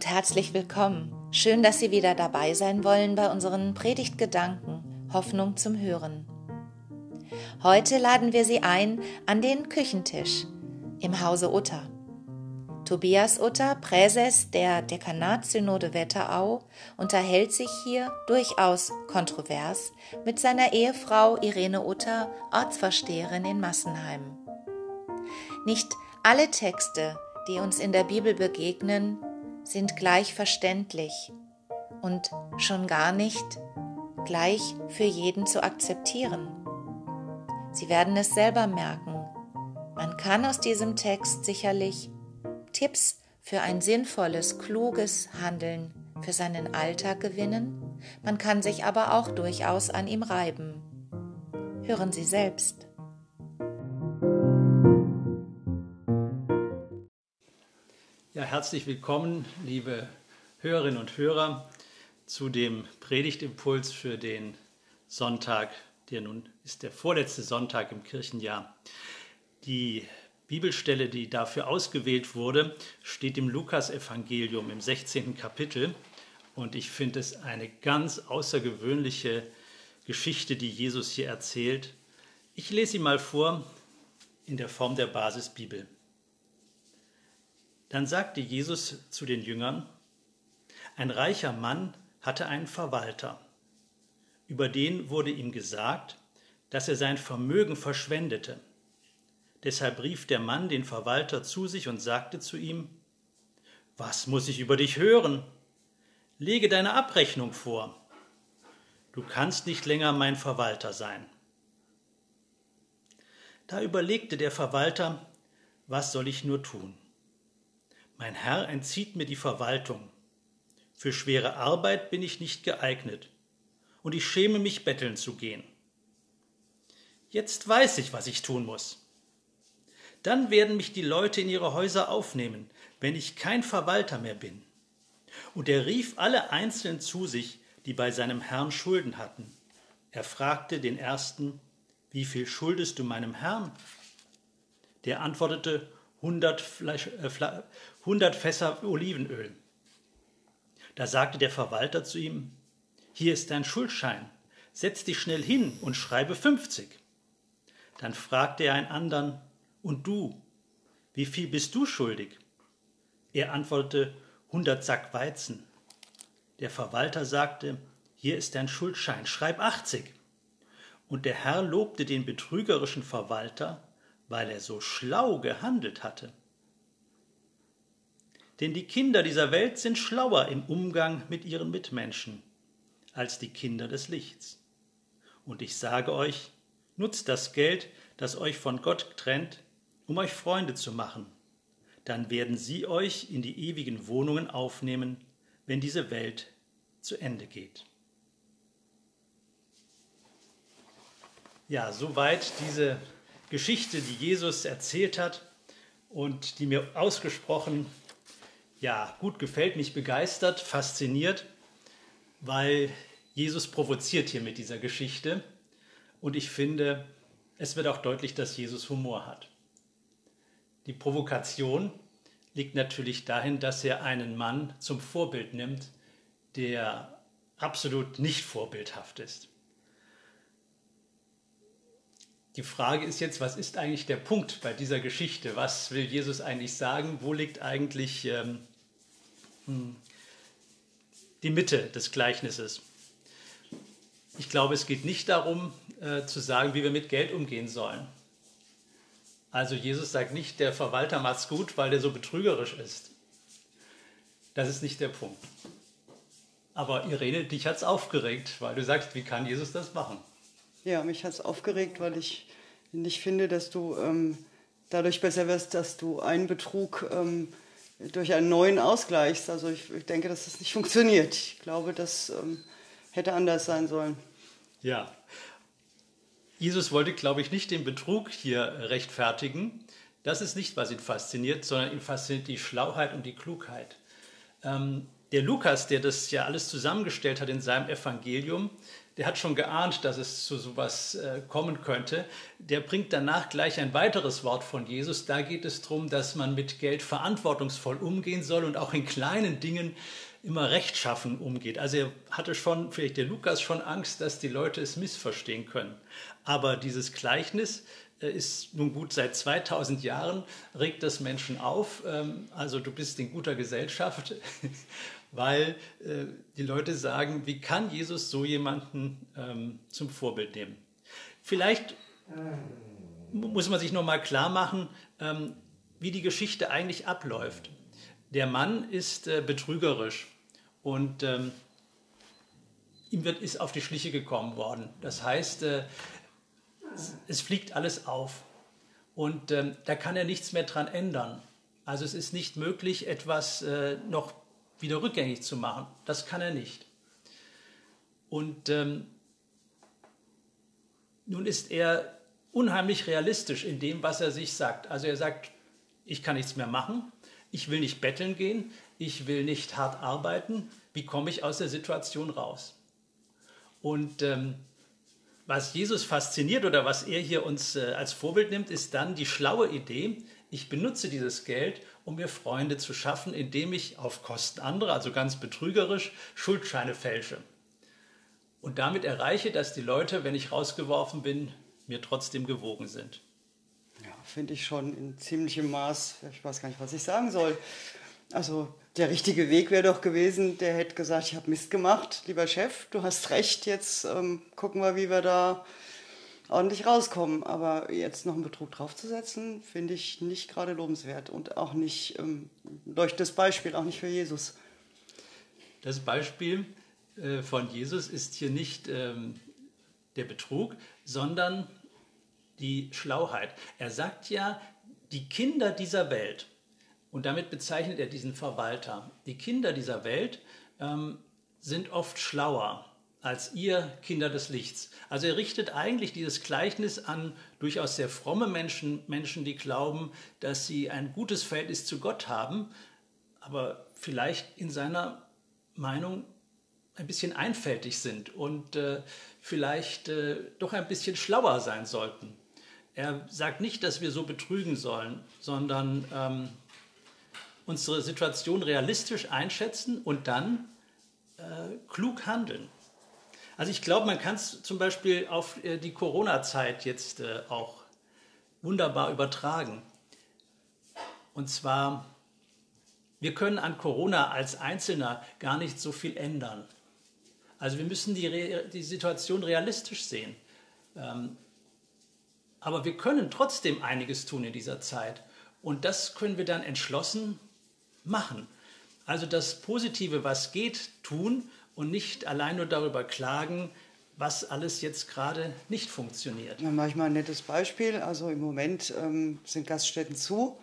und herzlich willkommen. Schön, dass Sie wieder dabei sein wollen bei unseren Predigtgedanken Hoffnung zum Hören. Heute laden wir Sie ein an den Küchentisch im Hause Utter. Tobias Utter, Präses der Dekanatssynode Wetterau, unterhält sich hier durchaus kontrovers mit seiner Ehefrau Irene Utter, Ortsvorsteherin in Massenheim. Nicht alle Texte, die uns in der Bibel begegnen, sind gleich verständlich und schon gar nicht gleich für jeden zu akzeptieren. Sie werden es selber merken. Man kann aus diesem Text sicherlich Tipps für ein sinnvolles, kluges Handeln für seinen Alltag gewinnen, man kann sich aber auch durchaus an ihm reiben. Hören Sie selbst. Herzlich willkommen, liebe Hörerinnen und Hörer, zu dem Predigtimpuls für den Sonntag, der nun ist der vorletzte Sonntag im Kirchenjahr. Die Bibelstelle, die dafür ausgewählt wurde, steht im Lukasevangelium im 16. Kapitel. Und ich finde es eine ganz außergewöhnliche Geschichte, die Jesus hier erzählt. Ich lese sie mal vor in der Form der Basisbibel. Dann sagte Jesus zu den Jüngern, ein reicher Mann hatte einen Verwalter. Über den wurde ihm gesagt, dass er sein Vermögen verschwendete. Deshalb rief der Mann den Verwalter zu sich und sagte zu ihm, Was muss ich über dich hören? Lege deine Abrechnung vor. Du kannst nicht länger mein Verwalter sein. Da überlegte der Verwalter, was soll ich nur tun? Mein Herr entzieht mir die Verwaltung. Für schwere Arbeit bin ich nicht geeignet, und ich schäme mich, betteln zu gehen. Jetzt weiß ich, was ich tun muss. Dann werden mich die Leute in ihre Häuser aufnehmen, wenn ich kein Verwalter mehr bin. Und er rief alle Einzelnen zu sich, die bei seinem Herrn Schulden hatten. Er fragte den ersten, wie viel schuldest du meinem Herrn? Der antwortete, hundert, Fleisch, äh, hundert Fässer Olivenöl. Da sagte der Verwalter zu ihm, hier ist dein Schuldschein, setz dich schnell hin und schreibe fünfzig. Dann fragte er einen anderen, und du, wie viel bist du schuldig? Er antwortete, hundert Sack Weizen. Der Verwalter sagte, hier ist dein Schuldschein, schreib achtzig. Und der Herr lobte den betrügerischen Verwalter, weil er so schlau gehandelt hatte. Denn die Kinder dieser Welt sind schlauer im Umgang mit ihren Mitmenschen als die Kinder des Lichts. Und ich sage euch, nutzt das Geld, das euch von Gott trennt, um euch Freunde zu machen. Dann werden sie euch in die ewigen Wohnungen aufnehmen, wenn diese Welt zu Ende geht. Ja, soweit diese Geschichte, die Jesus erzählt hat und die mir ausgesprochen ja, gut gefällt, mich begeistert, fasziniert, weil Jesus provoziert hier mit dieser Geschichte und ich finde, es wird auch deutlich, dass Jesus Humor hat. Die Provokation liegt natürlich dahin, dass er einen Mann zum Vorbild nimmt, der absolut nicht vorbildhaft ist. Die Frage ist jetzt, was ist eigentlich der Punkt bei dieser Geschichte? Was will Jesus eigentlich sagen? Wo liegt eigentlich ähm, hm, die Mitte des Gleichnisses? Ich glaube, es geht nicht darum äh, zu sagen, wie wir mit Geld umgehen sollen. Also Jesus sagt nicht, der Verwalter macht's gut, weil der so betrügerisch ist. Das ist nicht der Punkt. Aber Irene, dich hat's aufgeregt, weil du sagst, wie kann Jesus das machen? Ja, mich hat's aufgeregt, weil ich nicht finde, dass du ähm, dadurch besser wirst, dass du einen Betrug ähm, durch einen neuen ausgleichst. Also ich, ich, denke, dass das nicht funktioniert. Ich glaube, das ähm, hätte anders sein sollen. Ja, Jesus wollte, glaube ich, nicht den Betrug hier rechtfertigen. Das ist nicht, was ihn fasziniert, sondern ihn fasziniert die Schlauheit und die Klugheit. Ähm, der Lukas, der das ja alles zusammengestellt hat in seinem Evangelium, der hat schon geahnt, dass es zu sowas äh, kommen könnte. Der bringt danach gleich ein weiteres Wort von Jesus. Da geht es darum, dass man mit Geld verantwortungsvoll umgehen soll und auch in kleinen Dingen immer rechtschaffen umgeht. Also er hatte schon, vielleicht der Lukas, schon Angst, dass die Leute es missverstehen können. Aber dieses Gleichnis äh, ist nun gut seit 2000 Jahren, regt das Menschen auf. Ähm, also du bist in guter Gesellschaft, weil äh, die Leute sagen, wie kann Jesus so jemanden ähm, zum Vorbild nehmen? Vielleicht muss man sich nochmal klar machen, ähm, wie die Geschichte eigentlich abläuft. Der Mann ist äh, betrügerisch und ihm wird, ist auf die Schliche gekommen worden. Das heißt, es fliegt alles auf. Und ähm, da kann er nichts mehr dran ändern. Also es ist nicht möglich, etwas äh, noch wieder rückgängig zu machen. Das kann er nicht. Und ähm, nun ist er unheimlich realistisch in dem, was er sich sagt. Also er sagt, ich kann nichts mehr machen, ich will nicht betteln gehen, ich will nicht hart arbeiten. Wie komme ich aus der Situation raus? Und ähm, was Jesus fasziniert oder was er hier uns äh, als Vorbild nimmt, ist dann die schlaue Idee, ich benutze dieses Geld, um mir Freunde zu schaffen, indem ich auf Kosten anderer, also ganz betrügerisch, Schuldscheine fälsche. Und damit erreiche, dass die Leute, wenn ich rausgeworfen bin, mir trotzdem gewogen sind. Ja, finde ich schon in ziemlichem Maß. Ich weiß gar nicht, was ich sagen soll. Also der richtige Weg wäre doch gewesen, der hätte gesagt, ich habe Mist gemacht, lieber Chef, du hast recht, jetzt ähm, gucken wir, wie wir da ordentlich rauskommen. Aber jetzt noch einen Betrug draufzusetzen, finde ich nicht gerade lobenswert und auch nicht ähm, durch das Beispiel, auch nicht für Jesus. Das Beispiel äh, von Jesus ist hier nicht ähm, der Betrug, sondern die Schlauheit. Er sagt ja, die Kinder dieser Welt, und damit bezeichnet er diesen Verwalter. Die Kinder dieser Welt ähm, sind oft schlauer als ihr Kinder des Lichts. Also er richtet eigentlich dieses Gleichnis an durchaus sehr fromme Menschen, Menschen, die glauben, dass sie ein gutes Verhältnis zu Gott haben, aber vielleicht in seiner Meinung ein bisschen einfältig sind und äh, vielleicht äh, doch ein bisschen schlauer sein sollten. Er sagt nicht, dass wir so betrügen sollen, sondern ähm, unsere Situation realistisch einschätzen und dann äh, klug handeln. Also ich glaube, man kann es zum Beispiel auf äh, die Corona-Zeit jetzt äh, auch wunderbar übertragen. Und zwar, wir können an Corona als Einzelner gar nicht so viel ändern. Also wir müssen die, die Situation realistisch sehen. Ähm, aber wir können trotzdem einiges tun in dieser Zeit. Und das können wir dann entschlossen machen. Also das Positive, was geht, tun und nicht allein nur darüber klagen, was alles jetzt gerade nicht funktioniert. Dann mache ich mal ein nettes Beispiel. Also im Moment ähm, sind Gaststätten zu.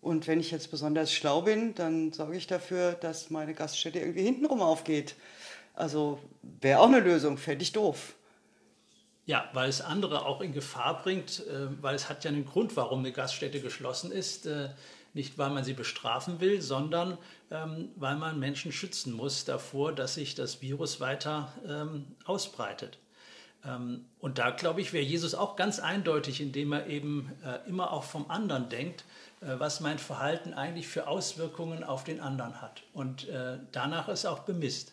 Und wenn ich jetzt besonders schlau bin, dann sorge ich dafür, dass meine Gaststätte irgendwie hintenrum aufgeht. Also wäre auch eine Lösung, fände ich doof. Ja, weil es andere auch in Gefahr bringt, äh, weil es hat ja einen Grund, warum eine Gaststätte geschlossen ist. Äh, nicht, weil man sie bestrafen will, sondern ähm, weil man Menschen schützen muss davor, dass sich das Virus weiter ähm, ausbreitet. Ähm, und da, glaube ich, wäre Jesus auch ganz eindeutig, indem er eben äh, immer auch vom anderen denkt, äh, was mein Verhalten eigentlich für Auswirkungen auf den anderen hat. Und äh, danach ist auch bemisst.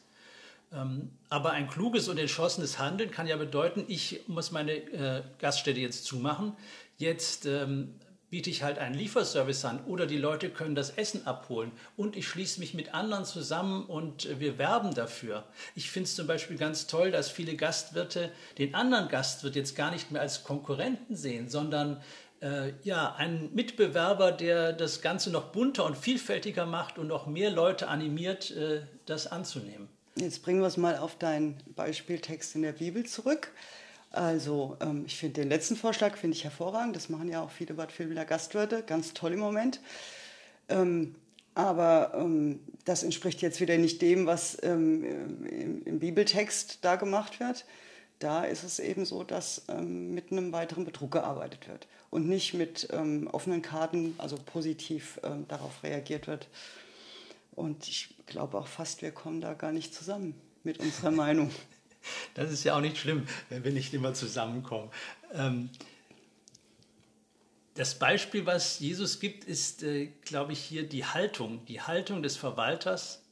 Ähm, aber ein kluges und entschlossenes Handeln kann ja bedeuten, ich muss meine äh, Gaststätte jetzt zumachen. Jetzt ähm, biete ich halt einen Lieferservice an oder die Leute können das Essen abholen und ich schließe mich mit anderen zusammen und wir werben dafür. Ich finde es zum Beispiel ganz toll, dass viele Gastwirte den anderen Gastwirt jetzt gar nicht mehr als Konkurrenten sehen, sondern äh, ja, einen Mitbewerber, der das Ganze noch bunter und vielfältiger macht und noch mehr Leute animiert, äh, das anzunehmen. Jetzt bringen wir es mal auf deinen Beispieltext in der Bibel zurück. Also ähm, ich finde den letzten Vorschlag finde ich hervorragend. Das machen ja auch viele Bad Vilbiller Gastwirte, ganz toll im Moment. Ähm, aber ähm, das entspricht jetzt wieder nicht dem, was ähm, im, im, Bibeltext da gemacht wird. Da ist es eben so, dass ähm, mit einem weiteren Betrug gearbeitet wird und nicht mit ähm, offenen Karten, also positiv darauf reagiert wird. Und ich glaube auch fast, wir kommen da gar nicht zusammen mit unserer Meinung. Das ist ja auch nicht schlimm, wenn wir nicht immer zusammenkommen. Ähm, das Beispiel, was Jesus gibt, ist, äh, glaube ich, hier die Haltung, die Haltung des Verwalters,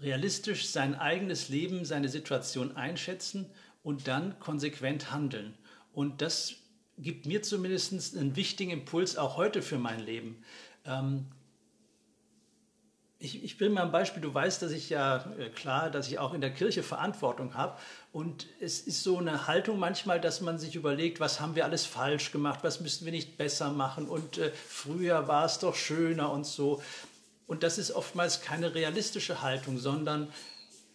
realistisch sein eigenes Leben, seine Situation einschätzen und dann konsequent handeln. Und das gibt mir zumindest einen wichtigen Impuls auch heute für mein Leben. Ähm, ich, ich bringe mal ein Beispiel. Du weißt, dass ich ja äh, klar, dass ich auch in der Kirche Verantwortung habe. Und es ist so eine Haltung manchmal, dass man sich überlegt, was haben wir alles falsch gemacht, was müssten wir nicht besser machen. Und äh, früher war es doch schöner und so. Und das ist oftmals keine realistische Haltung, sondern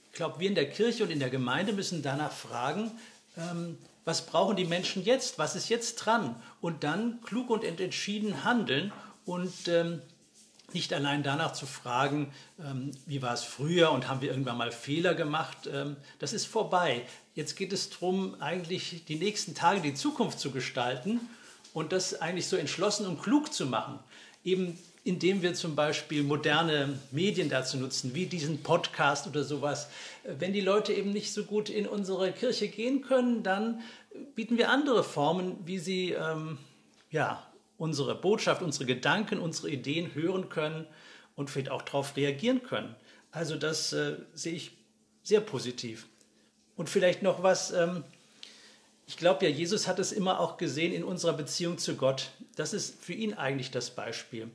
ich glaube, wir in der Kirche und in der Gemeinde müssen danach fragen, ähm, was brauchen die Menschen jetzt, was ist jetzt dran? Und dann klug und entschieden handeln und ähm, nicht allein danach zu fragen, ähm, wie war es früher und haben wir irgendwann mal Fehler gemacht. Ähm, das ist vorbei. Jetzt geht es darum, eigentlich die nächsten Tage, die Zukunft zu gestalten und das eigentlich so entschlossen und klug zu machen. Eben indem wir zum Beispiel moderne Medien dazu nutzen, wie diesen Podcast oder sowas. Wenn die Leute eben nicht so gut in unsere Kirche gehen können, dann bieten wir andere Formen, wie sie ähm, ja, unsere Botschaft, unsere Gedanken, unsere Ideen hören können und vielleicht auch darauf reagieren können. Also das äh, sehe ich sehr positiv. Und vielleicht noch was, ähm, ich glaube ja, Jesus hat es immer auch gesehen in unserer Beziehung zu Gott. Das ist für ihn eigentlich das Beispiel.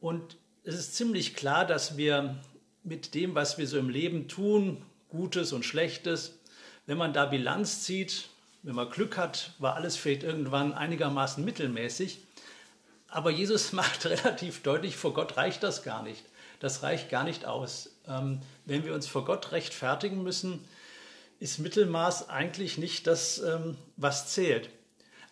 Und es ist ziemlich klar, dass wir mit dem, was wir so im Leben tun, Gutes und Schlechtes, wenn man da Bilanz zieht, wenn man Glück hat, war alles vielleicht irgendwann einigermaßen mittelmäßig. Aber Jesus macht relativ deutlich, vor Gott reicht das gar nicht. Das reicht gar nicht aus. Ähm, wenn wir uns vor Gott rechtfertigen müssen, ist Mittelmaß eigentlich nicht das, ähm, was zählt.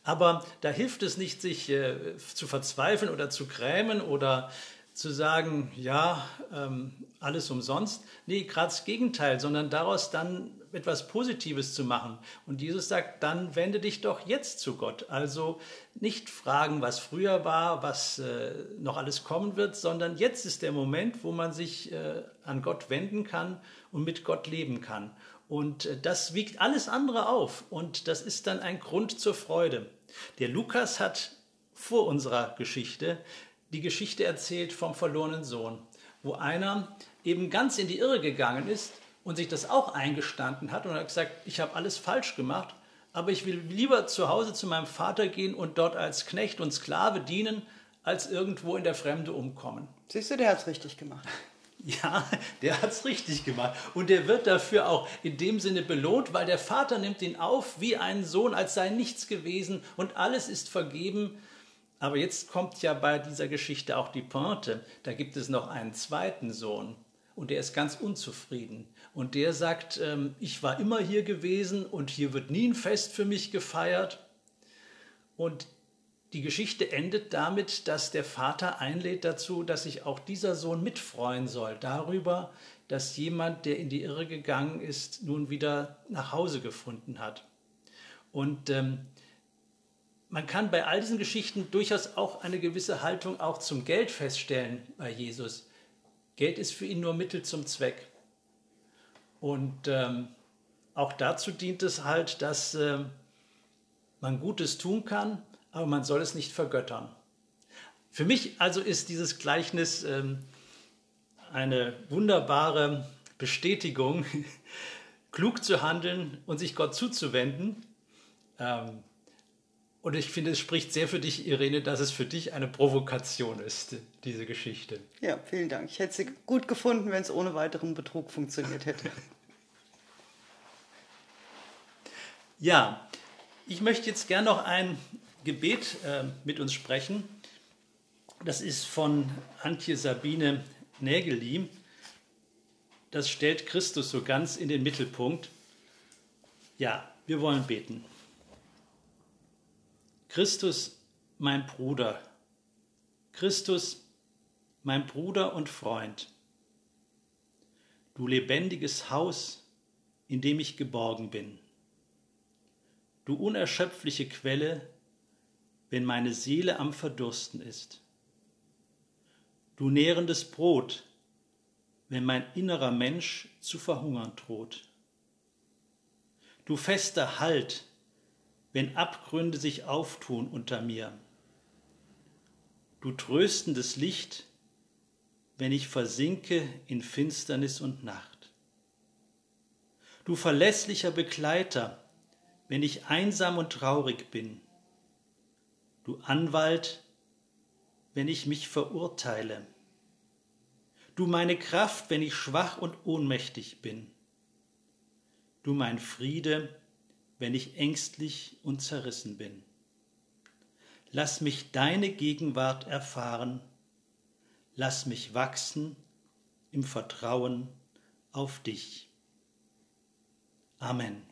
Aber da hilft es nicht, sich äh, zu verzweifeln oder zu grämen oder zu sagen, ja, ähm, alles umsonst. Nee, gerade das Gegenteil, sondern daraus dann etwas Positives zu machen. Und Jesus sagt, dann wende dich doch jetzt zu Gott. Also nicht fragen, was früher war, was äh, noch alles kommen wird, sondern jetzt ist der Moment, wo man sich äh, an Gott wenden kann und mit Gott leben kann. Und äh, das wiegt alles andere auf. Und das ist dann ein Grund zur Freude. Der Lukas hat vor unserer Geschichte die Geschichte erzählt vom verlorenen Sohn, wo einer eben ganz in die Irre gegangen ist und sich das auch eingestanden hat und hat gesagt, ich habe alles falsch gemacht, aber ich will lieber zu Hause zu meinem Vater gehen und dort als Knecht und Sklave dienen, als irgendwo in der Fremde umkommen. Siehst du, der hat es richtig gemacht. Ja, der hat es richtig gemacht. Und der wird dafür auch in dem Sinne belohnt, weil der Vater nimmt ihn auf wie einen Sohn, als sei nichts gewesen und alles ist vergeben. Aber jetzt kommt ja bei dieser Geschichte auch die Pointe. Da gibt es noch einen zweiten Sohn und der ist ganz unzufrieden. Und der sagt, ähm, ich war immer hier gewesen und hier wird nie ein Fest für mich gefeiert. Und die Geschichte endet damit, dass der Vater einlädt dazu, dass sich auch dieser Sohn mitfreuen soll darüber, dass jemand, der in die Irre gegangen ist, nun wieder nach Hause gefunden hat. Und ähm, man kann bei all diesen Geschichten durchaus auch eine gewisse Haltung auch zum Geld feststellen bei Jesus. Geld ist für ihn nur Mittel zum Zweck. Und ähm, auch dazu dient es halt, dass äh, man Gutes tun kann, aber man soll es nicht vergöttern. Für mich also ist dieses Gleichnis ähm, eine wunderbare Bestätigung, klug zu handeln und sich Gott zuzuwenden. Ähm, und ich finde, es spricht sehr für dich, Irene, dass es für dich eine Provokation ist, diese Geschichte. Ja, vielen Dank. Ich hätte sie gut gefunden, wenn es ohne weiteren Betrug funktioniert hätte. ja, ich möchte jetzt gerne noch ein Gebet äh, mit uns sprechen. Das ist von Antje Sabine Nägeli. Das stellt Christus so ganz in den Mittelpunkt. Ja, wir wollen beten. Christus, mein Bruder. Christus, mein Bruder und Freund. Du lebendiges Haus, in dem ich geborgen bin. Du unerschöpfliche Quelle, wenn meine Seele am Verdursten ist. Du nährendes Brot, wenn mein innerer Mensch zu verhungern droht. du fester Halt, wenn Abgründe sich auftun unter mir. Du tröstendes Licht, wenn ich versinke in Finsternis und Nacht. Du verlässlicher Begleiter, wenn ich einsam und traurig bin. Du Anwalt, wenn ich mich verurteile. Du meine Kraft, wenn ich schwach und ohnmächtig bin. Du mein Friede, wenn ich ängstlich und zerrissen bin. Lass mich deine Gegenwart erfahren, lass mich wachsen im Vertrauen auf dich. Amen.